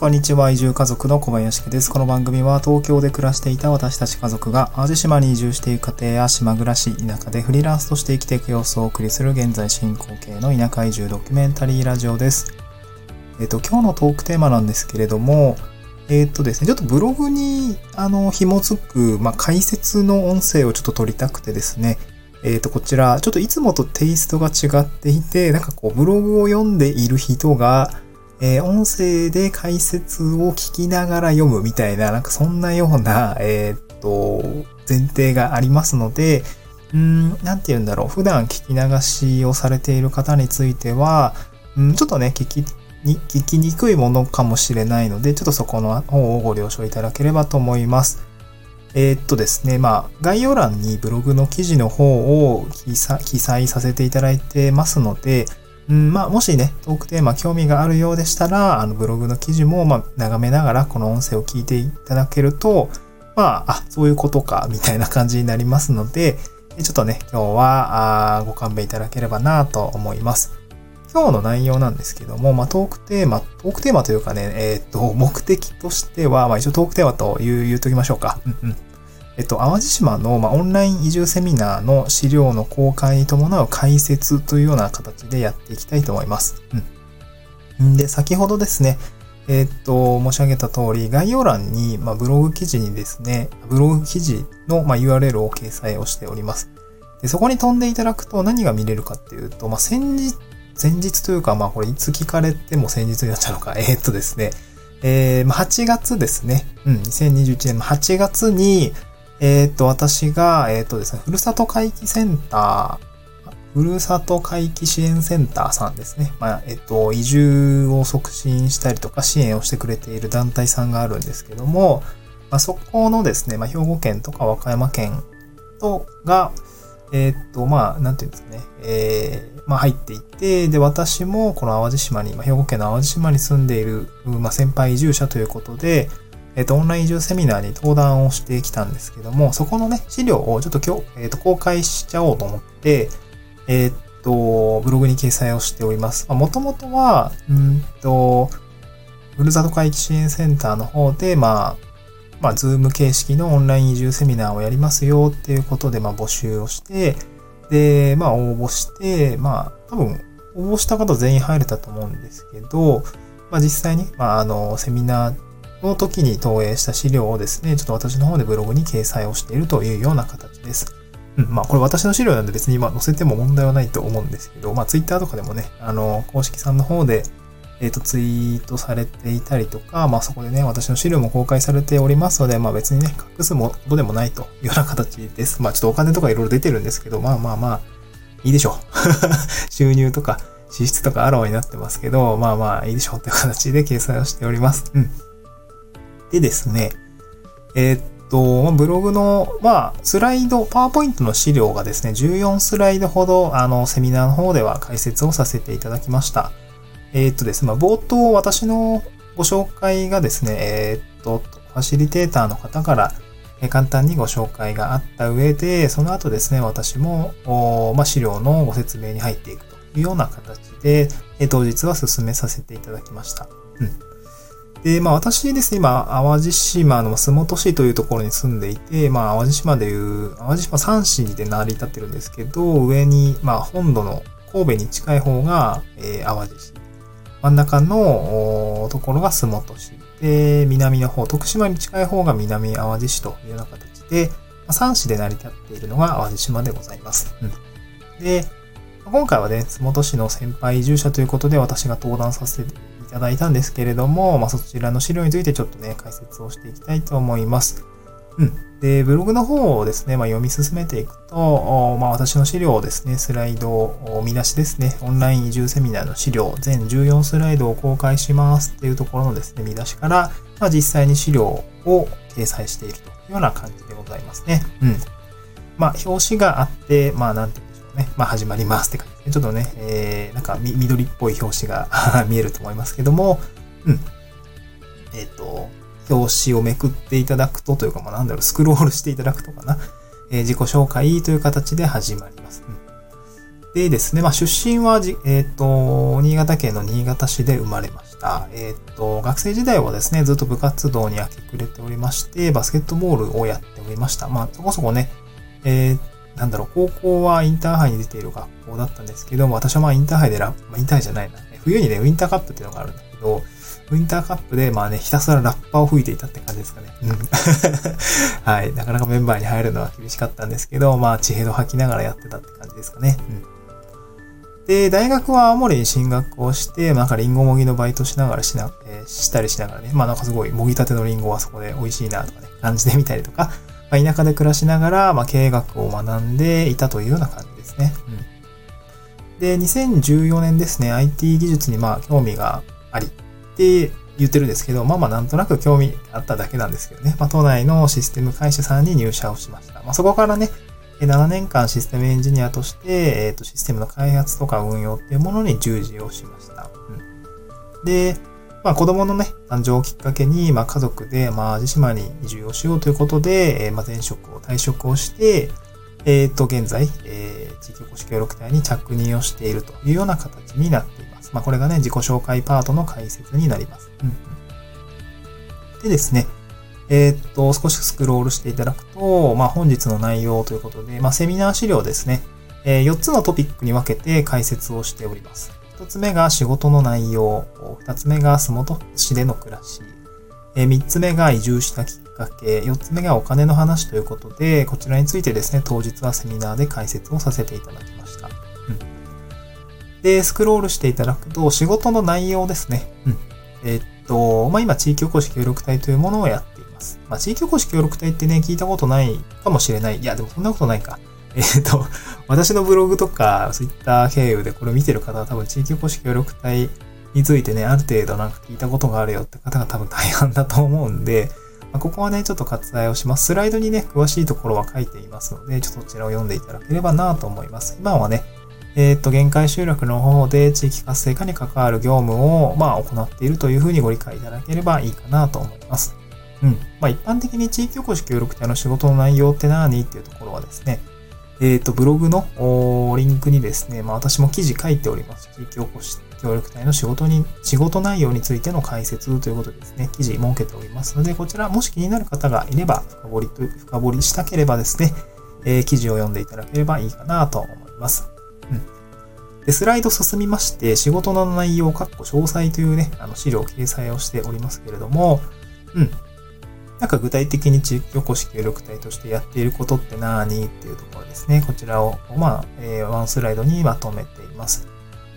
こんにちは。移住家族の小林家です。この番組は東京で暮らしていた私たち家族が淡路島に移住していく家庭や島暮らし、田舎でフリーランスとして生きていく様子をお送りする現在進行形の田舎移住ドキュメンタリーラジオです。えっ、と、今日のトークテーマなんですけれども、えっ、とですね、ちょっとブログに、あの、紐づく、まあ、解説の音声をちょっと取りたくてですね、えっ、と、こちら、ちょっといつもとテイストが違っていて、なんかこう、ブログを読んでいる人が、えー、音声で解説を聞きながら読むみたいな、なんかそんなような、えー、っと、前提がありますので、うん、なんて言うんだろう。普段聞き流しをされている方については、うん、ちょっとね、聞きに、聞きにくいものかもしれないので、ちょっとそこの方をご了承いただければと思います。えー、っとですね、まあ、概要欄にブログの記事の方を記載させていただいてますので、うん、まあ、もしね、トークテーマ興味があるようでしたら、あの、ブログの記事も、まあ、眺めながら、この音声を聞いていただけると、まあ、あ、そういうことか、みたいな感じになりますので、ちょっとね、今日は、あご勘弁いただければなと思います。今日の内容なんですけども、まあ、トークテーマ、トークテーマというかね、えっ、ー、と、目的としては、まあ、一応トークテーマと言う、言うときましょうか。うんうん。えっと、淡路島の、まあ、オンライン移住セミナーの資料の公開に伴う解説というような形でやっていきたいと思います。うん。で、先ほどですね、えっと、申し上げた通り、概要欄に、まあ、ブログ記事にですね、ブログ記事の、まあ、URL を掲載をしております。で、そこに飛んでいただくと何が見れるかっていうと、まあ、先日、前日というか、まあ、これいつ聞かれても先日になっちゃうのか、えー、っとですね、えー、まあ、8月ですね、うん、2021年の8月に、えっ、と、私が、えっ、とですね、ふるさと回帰センター、ふるさと回帰支援センターさんですね。まあ、えっ、と、移住を促進したりとか支援をしてくれている団体さんがあるんですけども、まあ、そこのですね、まあ、兵庫県とか和歌山県とが、えっ、と、まあ、なんていうんですかね、えー、まあ、入っていて、で、私もこの淡路島に、まあ、兵庫県の淡路島に住んでいる、まあ、先輩移住者ということで、えっ、と、オンライン移住セミナーに登壇をしてきたんですけども、そこのね、資料をちょっと今日、えっ、と、公開しちゃおうと思って、えっ、と、ブログに掲載をしております。もともとは、うんと、ふるさと回帰支援センターの方で、まあ、まあ、ズーム形式のオンライン移住セミナーをやりますよっていうことで、まあ、募集をして、で、まあ、応募して、まあ、多分、応募した方全員入れたと思うんですけど、まあ、実際に、まあ、あの、セミナーの時に投影した資料をですね、ちょっと私の方でブログに掲載をしているというような形です。うん、まあこれ私の資料なんで別に今載せても問題はないと思うんですけど、まあツイッターとかでもね、あの、公式さんの方で、えっ、ー、と、ツイートされていたりとか、まあそこでね、私の資料も公開されておりますので、まあ別にね、隠すことでもないというような形です。まあちょっとお金とかいろいろ出てるんですけど、まあまあまあ、いいでしょう。収入とか支出とかあらわになってますけど、まあまあいいでしょうという形で掲載をしております。うん。でですね、えー、っと、ブログの、まあ、スライド、パワーポイントの資料がですね、14スライドほど、あの、セミナーの方では解説をさせていただきました。えー、っとですね、まあ、冒頭私のご紹介がですね、えー、っと、ファシリテーターの方から、簡単にご紹介があった上で、その後ですね、私も、まあ、資料のご説明に入っていくというような形で、当日は進めさせていただきました。うん。で、まあ私ですね、今、淡路島の洲本市というところに住んでいて、まあ淡路島でいう、淡路島三市で成り立ってるんですけど、上に、まあ本土の神戸に近い方が、えー、淡路市。真ん中のところが洲本市。で、南の方、徳島に近い方が南淡路市というような形で、まあ、3市で成り立っているのが淡路島でございます。うん、で、今回はね、洲本市の先輩移住者ということで私が登壇させてただいたんですけれども、まあ、そちらの資料についてちょっとね、解説をしていきたいと思います。うん。で、ブログの方をですね、まあ、読み進めていくと、まあ、私の資料をですね、スライド、見出しですね、オンライン移住セミナーの資料、全14スライドを公開しますっていうところのですね、見出しから、まあ、実際に資料を掲載しているというような感じでございますね。うん。まあ、表紙があって、まあ、なんてね、まあ始まりますって感じで。ちょっとね、えー、なんか緑っぽい表紙が 見えると思いますけども、うん。えっ、ー、と、表紙をめくっていただくとというか、まあなんだろう、スクロールしていただくとかな。えー、自己紹介という形で始まります。うんでですね、まあ、出身はじ、えっ、ー、と、新潟県の新潟市で生まれました。えっ、ー、と、学生時代はですね、ずっと部活動に明け暮れておりまして、バスケットボールをやっておりました。まあ、そこそこね、えー、なんだろう、高校はインターハイに出ている学校だったんですけども、私はまあインターハイでラップ、まあ、インターハイじゃないな。冬にね、ウィンターカップっていうのがあるんだけど、ウィンターカップで、まあね、ひたすらラッパを吹いていたって感じですかね。うん。はい。なかなかメンバーに入るのは厳しかったんですけど、まあ、地平道吐きながらやってたって感じですかね。うん。で、大学は青森に進学をして、なんかリンゴもぎのバイトしながらしな、えー、したりしながらね、まあなんかすごい、もぎたてのリンゴはそこで美味しいなとかね、感じでみたりとか、まあ、田舎で暮らしながら、まあ、経営学を学んでいたというような感じですね。うん。で、2014年ですね、IT 技術にまあ興味がありって言ってるんですけど、まあまあなんとなく興味あっただけなんですけどね、まあ都内のシステム会社さんに入社をしました。まあそこからね、7年間システムエンジニアとして、えっ、ー、と、システムの開発とか運用っていうものに従事をしました。うん、で、まあ子供のね、誕生をきっかけに、まあ家族で、まあ自島に移住をしようということで、えー、まあ前職を退職をして、えっ、ー、と、現在、えー、地域おこし協力隊に着任をしているというような形になっています。まあこれがね、自己紹介パートの解説になります。うん、でですね、えっ、と、少しスクロールしていただくと、まあ本日の内容ということで、まあセミナー資料ですね、えー、4つのトピックに分けて解説をしております。一つ目が仕事の内容。二つ目が洲本市での暮らし。三つ目が移住したきっかけ。四つ目がお金の話ということで、こちらについてですね、当日はセミナーで解説をさせていただきました。うん、で、スクロールしていただくと、仕事の内容ですね。うん、えー、っと、まあ、今、地域おこし協力隊というものをやっています。まあ、地域おこし協力隊ってね、聞いたことないかもしれない。いや、でもそんなことないか。えっ、ー、と、私のブログとか、ツイッター経由でこれ見てる方は多分地域おこし協力隊についてね、ある程度なんか聞いたことがあるよって方が多分大半だと思うんで、まあ、ここはね、ちょっと割愛をします。スライドにね、詳しいところは書いていますので、ちょっとそちらを読んでいただければなと思います。今はね、えっ、ー、と、限界集落の方で地域活性化に関わる業務を、まあ、行っているというふうにご理解いただければいいかなと思います。うん。まあ、一般的に地域おこし協力隊の仕事の内容って何？っていうところはですね、えっ、ー、と、ブログのリンクにですね、まあ私も記事書いております。地域おこし協力隊の仕事に、仕事内容についての解説ということですね、記事設けておりますので、こちらもし気になる方がいれば、深掘りと、深掘りしたければですね、えー、記事を読んでいただければいいかなと思います。うん。で、スライド進みまして、仕事の内容、かっこ詳細というね、あの資料を掲載をしておりますけれども、うん。なんか具体的に地域おこし協力隊としてやっていることって何っていうところですね。こちらを、まあ、えー、ワンスライドにまとめています。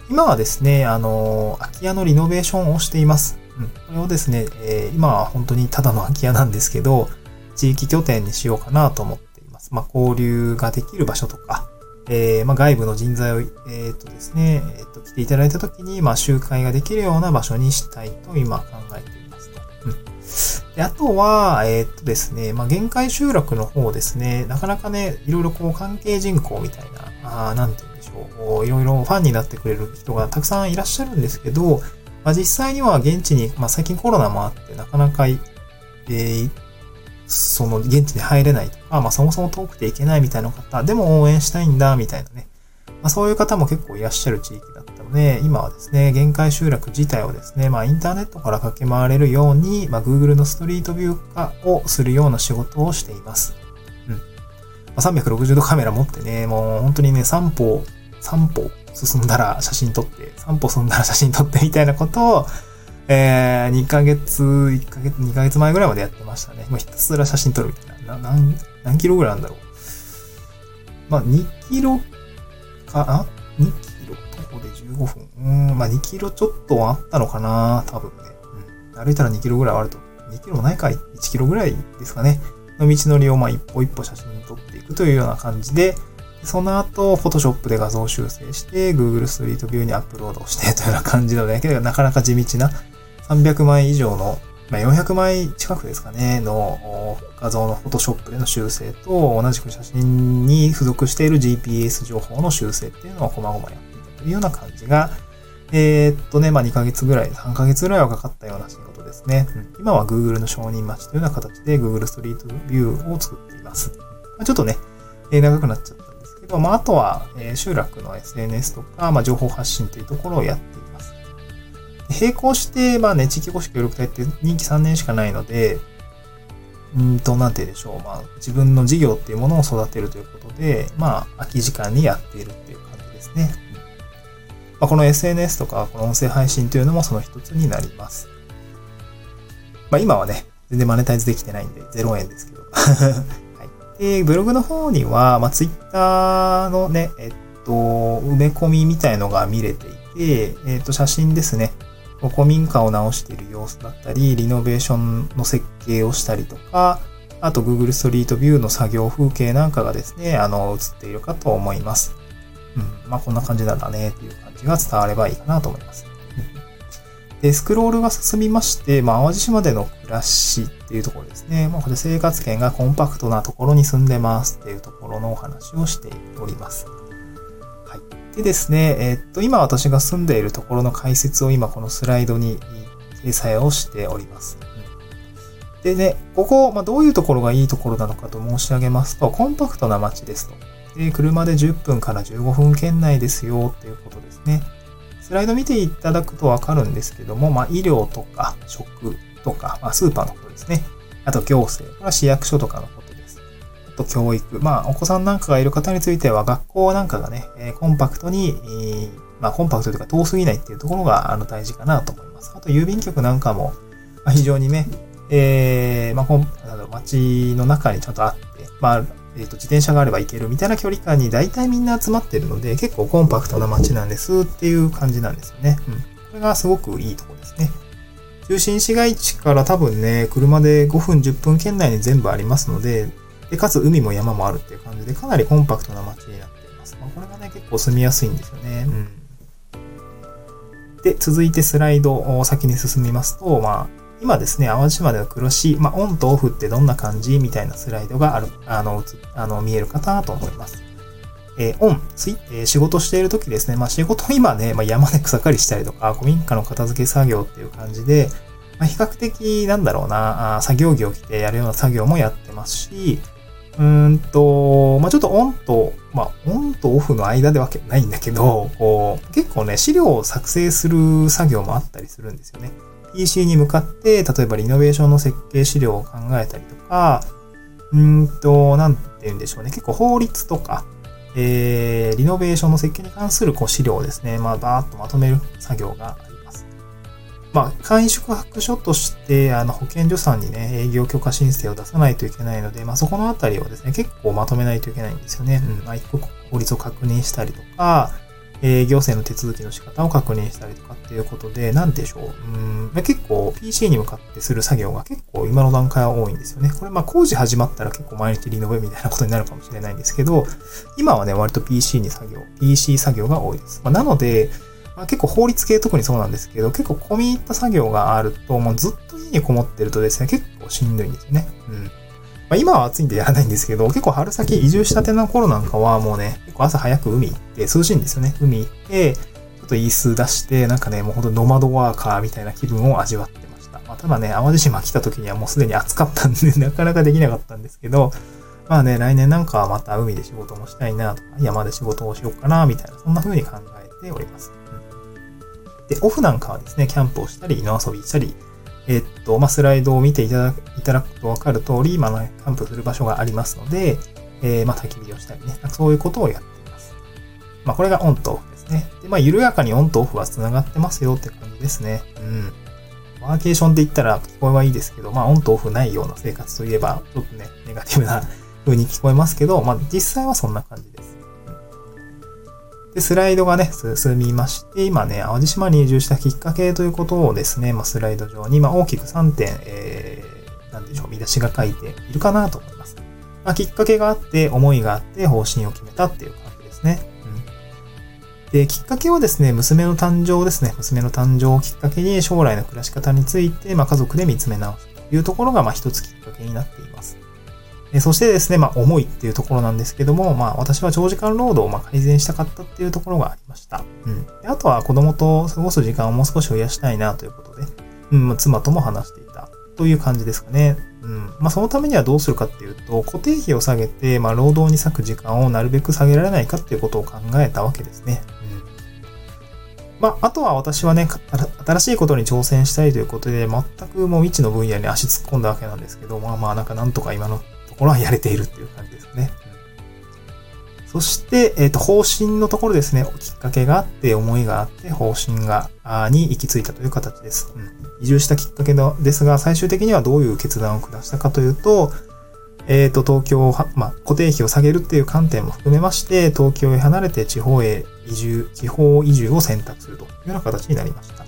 今はですね、あの、空き家のリノベーションをしています。うん。これをですね、えー、今は本当にただの空き家なんですけど、地域拠点にしようかなと思っています。まあ、交流ができる場所とか、えー、まあ、外部の人材を、えっ、とですね、えっ、と、来ていただいたときに、まあ、集会ができるような場所にしたいと今考えています。であとは、えー、っとですね、まあ、限界集落の方ですね、なかなかね、いろいろこう関係人口みたいな、あなんて言うんでしょう、いろいろファンになってくれる人がたくさんいらっしゃるんですけど、まあ、実際には現地に、まあ、最近コロナもあって、なかなか、えー、その現地に入れないとか、まあ、そもそも遠くて行けないみたいな方、でも応援したいんだ、みたいなね。まあ、そういう方も結構いらっしゃる地域で、今はですね、限界集落自体をですね、まあインターネットから駆け回れるように、まあ Google のストリートビュー化をするような仕事をしています。うん。ま、360度カメラ持ってね、もう本当にね、3歩、3歩進んだら写真撮って、3歩進んだら写真撮ってみたいなことを、えー、2ヶ月、1ヶ月、2ヶ月前ぐらいまでやってましたね。もうひたすら写真撮るみたいな。な何、何キロぐらいなんだろう。まあ、2キロか、あ ?2 キロ15分。うん、まあ2キロちょっとはあったのかな多分ね。うん。歩いたら2キロぐらいあると。2キロもないかい ?1 キロぐらいですかね。の道のりをまあ一歩一歩写真に撮っていくというような感じで、その後、Photoshop で画像修正して、Google Street View にアップロードしてというような感じのね、なかなか地道な300枚以上のまあ、400枚近くですかね、の画像の Photoshop での修正と、同じく写真に付属している GPS 情報の修正っていうのを細々やっていたというような感じが、えー、っとね、まあ、2ヶ月ぐらい、3ヶ月ぐらいはかかったような仕事ですね。うん、今は Google の承認待ちというような形で Google Street View を作っています。まあ、ちょっとね、えー、長くなっちゃったんですけと、まあ、あとは、え集落の SNS とか、まあ、情報発信というところをやっています。並行して、まあね、地域公式協力隊って任期3年しかないので、うんと、なんて言うでしょう。まあ、自分の事業っていうものを育てるということで、まあ、空き時間にやっているっていう感じですね。まあ、この SNS とか、この音声配信というのもその一つになります。まあ、今はね、全然マネタイズできてないんで、0円ですけど。はい。で、ブログの方には、まあ、Twitter のね、えっと、埋め込みみたいのが見れていて、えっと、写真ですね。古民家を直している様子だったり、リノベーションの設計をしたりとか、あと Google ストリートビューの作業風景なんかがですね、あの、映っているかと思います。うん。まあ、こんな感じなんだねっていう感じが伝わればいいかなと思います。で、スクロールが進みまして、まあ、淡路島での暮らしっていうところですね。まあ、これ生活圏がコンパクトなところに住んでますっていうところのお話をしております。はいでですね、えっと、今私が住んでいるところの解説を今このスライドに掲載をしております。でね、ここ、まあ、どういうところがいいところなのかと申し上げますと、コンパクトな街ですと。で、車で10分から15分圏内ですよっていうことですね。スライド見ていただくとわかるんですけども、まあ、医療とか食とか、まあ、スーパーのことですね。あと行政、これは市役所とかのことです。あと教育。まあ、お子さんなんかがいる方については、学校なんかがね、コンパクトに、まあ、コンパクトというか遠すぎないっていうところが、あの、大事かなと思います。あと、郵便局なんかも、ま、非常にね、えー、まあ、こん、あの、街の中にちゃんとあって、まあ、えっ、ー、と、自転車があれば行けるみたいな距離感に大体みんな集まってるので、結構コンパクトな街なんですっていう感じなんですよね。うん。これがすごくいいとこですね。中心市街地から多分ね、車で5分10分圏内に全部ありますので、で、かつ海も山もあるっていう感じで、かなりコンパクトな街になっています。まあ、これがね、結構住みやすいんですよね。うん。で、続いてスライドを先に進みますと、まあ、今ですね、淡路島での暮らし、まあ、オンとオフってどんな感じみたいなスライドがある、あの、あの見えるかなと思います。えー、オン、つい、えー、仕事している時ですね、まあ、仕事今ね、まあ、山で草刈りしたりとか、古民家の片付け作業っていう感じで、まあ、比較的、なんだろうな、あ作業着を着てやるような作業もやってますし、うんと、まあ、ちょっとオンと、まあ、オンとオフの間でわけないんだけど、こう、結構ね、資料を作成する作業もあったりするんですよね。PC に向かって、例えばリノベーションの設計資料を考えたりとか、うんと、なんて言うんでしょうね。結構法律とか、えー、リノベーションの設計に関するこう資料をですね、まあ、バーっとまとめる作業がありますまあ、簡易宿泊所として、あの、保健所さんにね、営業許可申請を出さないといけないので、まあ、そこのあたりをですね、結構まとめないといけないんですよね。うん。まあ、一個法律を確認したりとか、えー、行政の手続きの仕方を確認したりとかっていうことで、なんでしょう。うん、結構 PC に向かってする作業が結構今の段階は多いんですよね。これまあ工事始まったら結構毎日リノベみたいなことになるかもしれないんですけど、今はね、割と PC に作業、PC 作業が多いです。まあ、なので、まあ、結構法律系特にそうなんですけど、結構込み入った作業があると、もうずっと家にこもってるとですね、結構しんどいんですよね。うん。まあ、今は暑いんでやらないんですけど、結構春先移住したての頃なんかはもうね、結構朝早く海行って涼しいんですよね。海行って、ちょっと椅子出して、なんかね、もうほんとノマドワーカーみたいな気分を味わってました。まあ、ただね、淡路島来た時にはもうすでに暑かったんで、なかなかできなかったんですけど、まあね、来年なんかはまた海で仕事もしたいなとか、山で仕事をしようかな、みたいな、そんな風に考えております。で、オフなんかはですね、キャンプをしたり、野遊びしたり、えっと、まあ、スライドを見ていただただくとわかる通り、まあ、キャンプする場所がありますので、えー、まあ、焚き火をしたりね、そういうことをやっています。まあ、これがオンとオフですね。で、まあ、緩やかにオンとオフは繋がってますよって感じですね。うん。ワーケーションって言ったら聞こえはいいですけど、まあ、オンとオフないような生活といえば、ちょっとね、ネガティブな風に聞こえますけど、まあ、実際はそんな感じです。で、スライドがね、進みまして、今ね、淡路島に移住したきっかけということをですね、まあ、スライド上に、まあ、大きく3点、えー、なんでしょう、見出しが書いているかなと思います。まあ、きっかけがあって、思いがあって、方針を決めたっていう感じですね。うん。で、きっかけはですね、娘の誕生ですね。娘の誕生をきっかけに、将来の暮らし方について、まあ、家族で見つめ直すというところが、まあ、一つきっかけになっています。そしてですね、まあ、重いっていうところなんですけども、まあ、私は長時間労働をま改善したかったっていうところがありました。うん。であとは子供と過ごす時間をもう少し増やしたいなということで、うん、妻とも話していという感じですかね。うん。まあ、そのためにはどうするかっていうと、固定費を下げて、まあ、労働に割く時間をなるべく下げられないかっていうことを考えたわけですね。うん。まあ、あとは私はね、新しいことに挑戦したいということで、全くもう未知の分野に足突っ込んだわけなんですけど、まあまあ、なんかなんとか今のところはやれているっていう感じですね。そして、えっ、ー、と、方針のところですね、きっかけがあって、思いがあって、方針が、に行き着いたという形です。うん、移住したきっかけのですが、最終的にはどういう決断を下したかというと、えっ、ー、と、東京を、まあ、固定費を下げるっていう観点も含めまして、東京へ離れて地方へ移住、地方移住を選択するというような形になりました。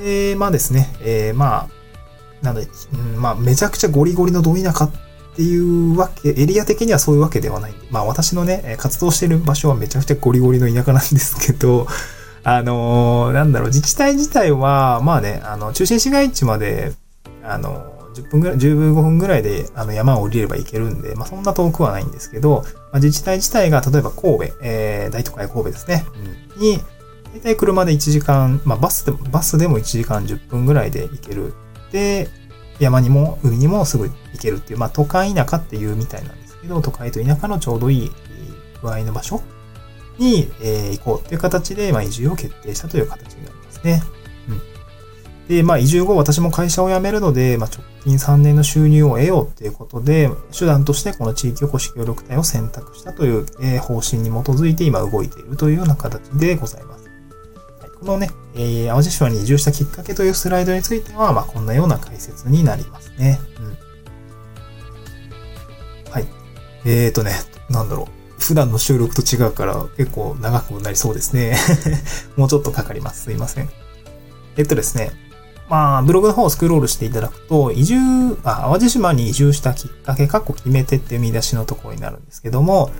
えー、まあですね、えー、まあ、なので、うん、まあ、めちゃくちゃゴリゴリのど田舎っっていうわけ、エリア的にはそういうわけではない。まあ私のね、活動している場所はめちゃくちゃゴリゴリの田舎なんですけど、あのー、なんだろう、自治体自体は、まあね、あの、中心市街地まで、あの、10分ぐらい、15分ぐらいで、あの、山を降りれば行けるんで、まあそんな遠くはないんですけど、まあ、自治体自体が、例えば神戸、えー、大都会神戸ですね、うん、に、大体車で1時間、まあバスでも、バスでも1時間10分ぐらいで行ける。で、山にも海にもすぐ行けるっていう、まあ都会田舎っていうみたいなんですけど、都会と田舎のちょうどいい具合の場所に、えー、行こうっていう形で、まあ移住を決定したという形になりますね。うん。で、まあ移住後私も会社を辞めるので、まあ直近3年の収入を得ようっていうことで、手段としてこの地域おこし協力隊を選択したという、えー、方針に基づいて今動いているというような形でございます。このね、えー、淡路島に移住したきっかけというスライドについては、まあ、こんなような解説になりますね。うん。はい。えーとね、なんだろう。普段の収録と違うから結構長くなりそうですね。もうちょっとかかります。すいません。えっとですね。まあ、ブログの方をスクロールしていただくと、移住、あ、淡路島に移住したきっかけ、かっこ決めてっていう見出しのところになるんですけども、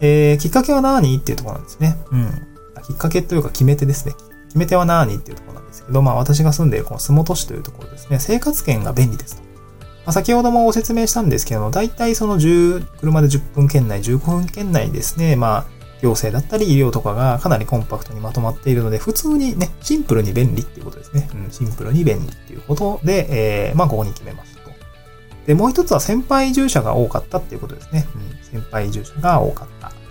えー、きっかけは何？っていうところなんですね。うん。きっかけというか決め手ですね。決め手は何っていうところなんですけど、まあ私が住んでいるこの洲本市というところですね、生活圏が便利ですと。まあ、先ほどもご説明したんですけども、大体その10、車で10分圏内、15分圏内ですね、まあ行政だったり医療とかがかなりコンパクトにまとまっているので、普通にね、シンプルに便利っていうことですね。うん、シンプルに便利っていうことで、えー、まあここに決めましたと。で、もう一つは先輩移住者が多かったっていうことですね。うん、先輩住者が多かった。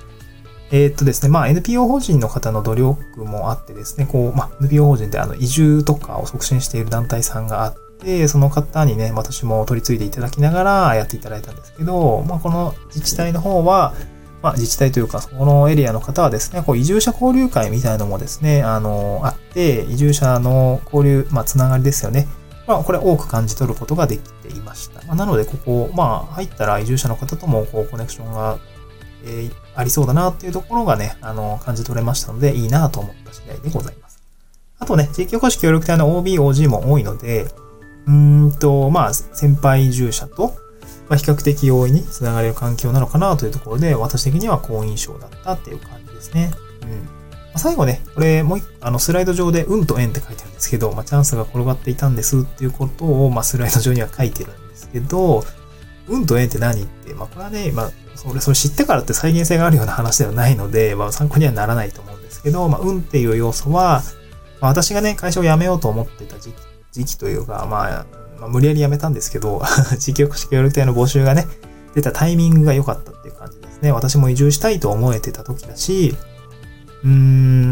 えー、っとですね、まあ NPO 法人の方の努力もあってですね、こう、まあ NPO 法人であの移住とかを促進している団体さんがあって、その方にね、私も取り継いでいただきながらやっていただいたんですけど、まあこの自治体の方は、まあ自治体というか、そこのエリアの方はですね、こう移住者交流会みたいなのもですね、あの、あって、移住者の交流、まあつながりですよね。まあこれ多く感じ取ることができていました。まあ、なのでここ、まあ入ったら移住者の方ともこうコネクションがえー、ありそうだなっていうところがね、あの、感じ取れましたので、いいなと思った次第でございます。あとね、地域おこし協力隊の OB、OG も多いので、うんと、まあ、先輩移住者と、まあ、比較的容易につながれる環境なのかなというところで、私的には好印象だったっていう感じですね。うん。まあ、最後ね、これもうあの、スライド上で、運と縁って書いてあるんですけど、まあ、チャンスが転がっていたんですっていうことを、まあ、スライド上には書いてるんですけど、運と縁って何って、まあ、これはね、まあ、それ、それ知ってからって再現性があるような話ではないので、まあ、参考にはならないと思うんですけど、まあ、運っていう要素は、まあ、私がね、会社を辞めようと思ってた時期、時期というか、まあ、まあ、無理やり辞めたんですけど、地域おこし協力隊の募集がね、出たタイミングが良かったっていう感じですね。私も移住したいと思えてた時だし、うーん、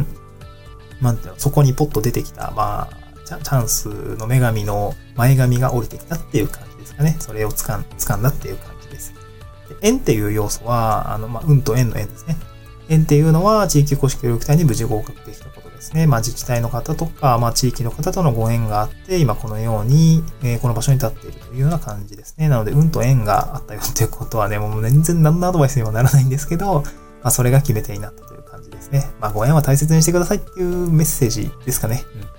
なんていうの、そこにポッと出てきた、まあ、チャンスの女神の前髪が降りてきたっていう感じですかね。それを掴ん掴んだっていう感じです。縁っていう要素は、あの、まあ、運と縁の縁ですね。縁っていうのは、地域公式協力隊に無事合格できたことですね。まあ、自治体の方とか、まあ、地域の方とのご縁があって、今このように、えー、この場所に立っているというような感じですね。なので、運と縁があったよっていうことはね、もう全然何のアドバイスにもならないんですけど、まあ、それが決め手になったという感じですね。まあ、ご縁は大切にしてくださいっていうメッセージですかね。うん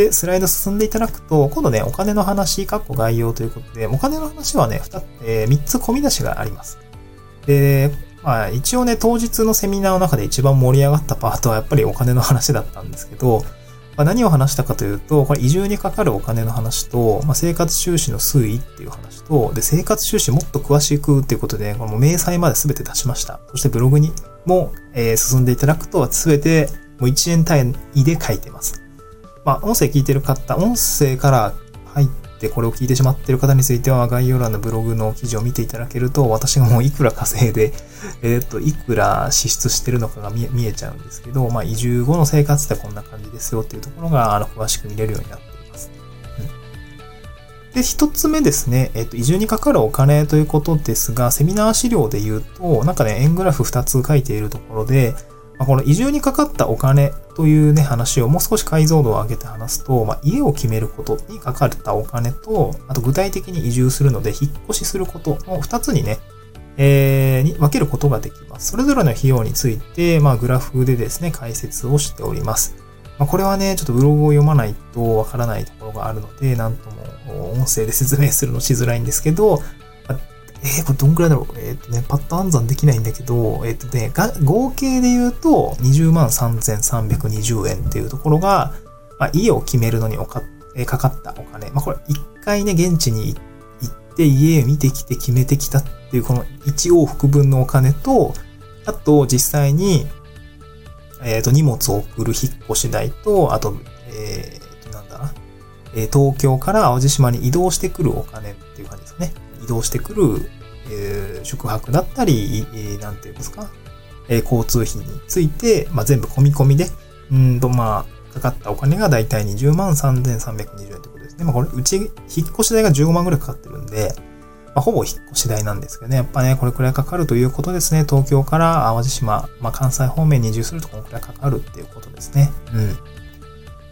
で、スライド進んでいただくと、今度ね、お金の話、括弧概要ということで、お金の話はね、2、えー、3つ込み出しがあります。で、まあ一応ね、当日のセミナーの中で一番盛り上がったパートはやっぱりお金の話だったんですけど、まあ、何を話したかというと、これ移住にかかるお金の話と、まあ、生活収支の推移っていう話と、で、生活収支もっと詳しくっていうことで、この明細まで全て出しました。そしてブログにも、えー、進んでいただくと、全てもう1円単位で書いてます。まあ、音声聞いてる方、音声から入ってこれを聞いてしまってる方については、概要欄のブログの記事を見ていただけると、私がもういくら稼いで、えっ、ー、と、いくら支出してるのかが見えちゃうんですけど、まあ、移住後の生活ってこんな感じですよっていうところが、あの、詳しく見れるようになっています。で、一つ目ですね、えっ、と、移住にかかるお金ということですが、セミナー資料で言うと、なんかね、円グラフ2つ書いているところで、まあ、この移住にかかったお金というね、話をもう少し解像度を上げて話すと、まあ、家を決めることにかかったお金と、あと具体的に移住するので引っ越しすることの2つにね、えー、に分けることができます。それぞれの費用について、まあ、グラフでですね、解説をしております。まあ、これはね、ちょっとブログを読まないとわからないところがあるので、なんとも音声で説明するのしづらいんですけど、えー、これどんくらいだろう？えっ、とね、パッと暗算できないんだけど、えっ、とね、合計で言うと、20万3320円っていうところが、まあ、家を決めるのにおか、え、かかったお金。まあ、これ一回ね、現地に行って家見てきて決めてきたっていう、この1往復分のお金と、あと実際に、えっ、と、荷物を送る引っ越し代と、あと、えっ、と、なんだな、え東京から淡路島に移動してくるお金っていう感じですね。移動してくる、えー、宿泊だったり、えー、なんていうんですか、えー、交通費について、まあ、全部込み込みで、うんと、まあ、かかったお金がだいたい20万3320円ということですね。まあ、これ、うち、引っ越し代が15万ぐらいかかってるんで、まあ、ほぼ引っ越し代なんですけどね。やっぱね、これくらいかかるということですね。東京から淡路島、まあ、関西方面に移住するとこのくらいかかるっていうことですね。うん。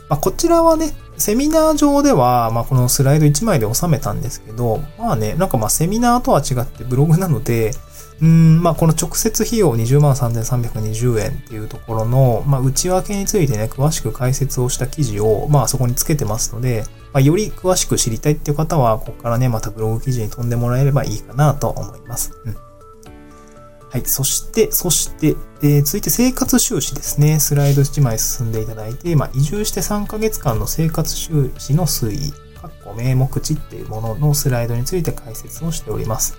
まあ、こちらはね、セミナー上では、まあ、このスライド1枚で収めたんですけど、まあね、なんかまあセミナーとは違ってブログなので、うん、まあこの直接費用20万3320円っていうところの、まあ内訳についてね、詳しく解説をした記事を、まあそこにつけてますので、まあ、より詳しく知りたいっていう方は、ここからね、またブログ記事に飛んでもらえればいいかなと思います。うんはい。そして、そして、えー、続いて生活収支ですね。スライド1枚進んでいただいて、まあ、移住して3ヶ月間の生活収支の推移、かっこ名目値っていうもののスライドについて解説をしております。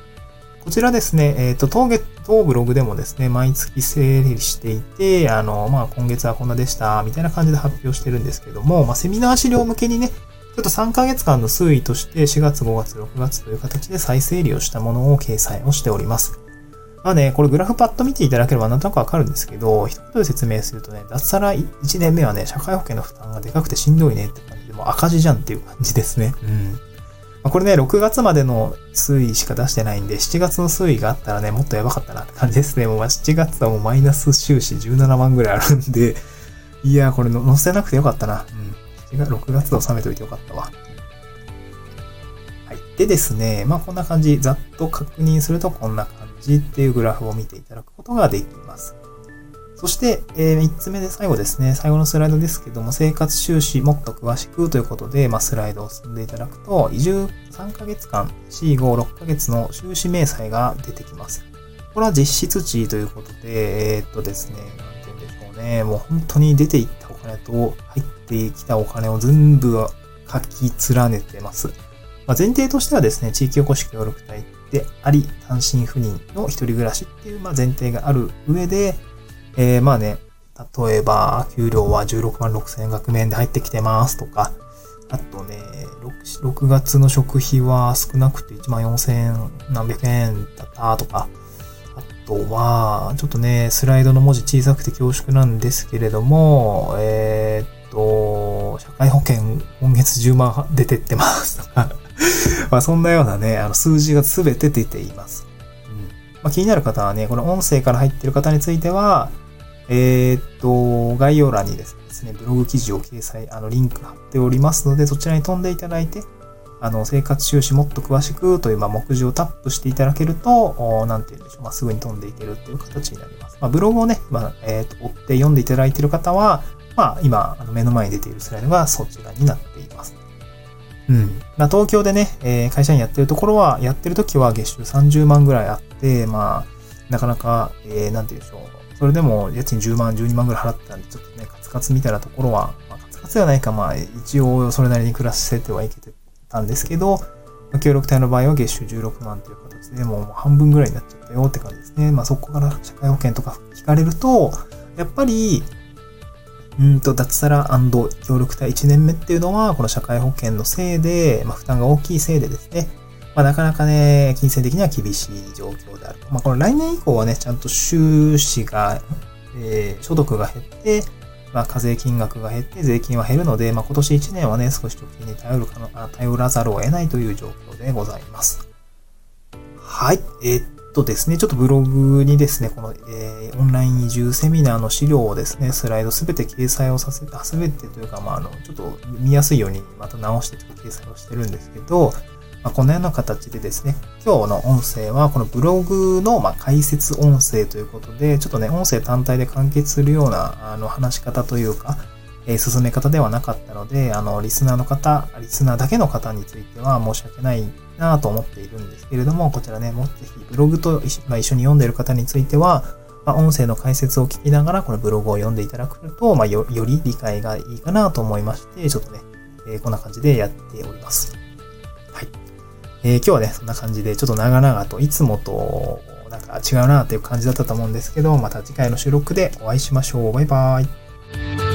こちらですね、えっ、ー、と、当月、当ブログでもですね、毎月整理していて、あの、まあ、今月はこんなでした、みたいな感じで発表してるんですけども、まあ、セミナー資料向けにね、ちょっと3ヶ月間の推移として4月、5月、6月という形で再整理をしたものを掲載をしております。まあね、これグラフパッと見ていただければなんとなくわかるんですけど、一言で説明するとね、脱サラ1年目はね、社会保険の負担がでかくてしんどいねって感じで、もう赤字じゃんっていう感じですね。うん。まあ、これね、6月までの推移しか出してないんで、7月の推移があったらね、もっとやばかったなって感じですね。もう7月はもうマイナス収支17万ぐらいあるんで、いやー、これ載せなくてよかったな。うん。6月で収めといてよかったわ。はい。でですね、まあこんな感じ、ざっと確認するとこんな感じ。じっていうグラフを見ていただくことができます。そして、え、3つ目で最後ですね。最後のスライドですけども、生活収支もっと詳しくということで、まあ、スライドを進んでいただくと、移住3ヶ月間、4、5、6ヶ月の収支明細が出てきます。これは実質値ということで、えー、っとですね、なんて言うんでしょうね。もう本当に出ていったお金と入ってきたお金を全部書き連ねてます。まあ、前提としてはですね、地域おこし協力隊であり、単身赴任の一人暮らしっていうまあ前提がある上で、えー、まあね、例えば、給料は16万6千額面で入ってきてますとか、あとね6、6月の食費は少なくて1万4千何百円だったとか、あとは、ちょっとね、スライドの文字小さくて恐縮なんですけれども、えー、っと、社会保険今月10万出てってますとか、まあそんなようなね、あの数字がすべて出ています。うんまあ、気になる方はね、この音声から入っている方については、えー、っと、概要欄にですね、ブログ記事を掲載、あの、リンク貼っておりますので、そちらに飛んでいただいて、あの、生活収支もっと詳しくという、まあ、目次をタップしていただけると、なんて言うんでしょう、まあ、すぐに飛んでいけるっていう形になります。まあ、ブログをね、まあ、えっ、と、追って読んでいただいている方は、まあ、今、あの目の前に出ているスライドがそちらになっています。うん。まあ、東京でね、えー、会社員やってるところは、やってる時は月収30万ぐらいあって、まあ、なかなか、えー、なんて言うんでしょう。それでも家賃10万、12万ぐらい払ってたんで、ちょっとね、カツカツみたいなところは、まあ、カツカツではないか、まあ、一応それなりに暮らしてはいけてたんですけど、まあ、協力隊の場合は月収16万という形で、もう半分ぐらいになっちゃったよって感じですね。まあ、そこから社会保険とか聞かれると、やっぱり、うんと、脱サラ協力隊1年目っていうのは、この社会保険のせいで、まあ、負担が大きいせいでですね、まあ、なかなかね、金銭的には厳しい状況であると。まあ、この来年以降はね、ちゃんと収支が、えー、所得が減って、まあ、課税金額が減って税金は減るので、まあ、今年1年はね、少し貯金に頼るかの頼らざるを得ないという状況でございます。はい。えー、とですね、ちょっとブログにですね、この、えー、オンライン移住セミナーの資料をですね、スライドすべて掲載をさせて、すべてというか、まあ、あの、ちょっと見やすいようにまた直してちょっと掲載をしてるんですけど、まあ、このような形でですね、今日の音声はこのブログのま解説音声ということで、ちょっとね、音声単体で完結するようなあの話し方というか、えー、進め方ではなかったので、あの、リスナーの方、リスナーだけの方については申し訳ないなと思っているんですけれども、こちらね、もうぜひブログと一,、まあ、一緒に読んでいる方については、まあ、音声の解説を聞きながら、このブログを読んでいただくと、まあ、よより理解がいいかなと思いまして、ちょっとね、えー、こんな感じでやっております。はい。えー、今日はね、そんな感じで、ちょっと長々と、いつもと、なんか違うなっていう感じだったと思うんですけど、また次回の収録でお会いしましょう。バイバーイ。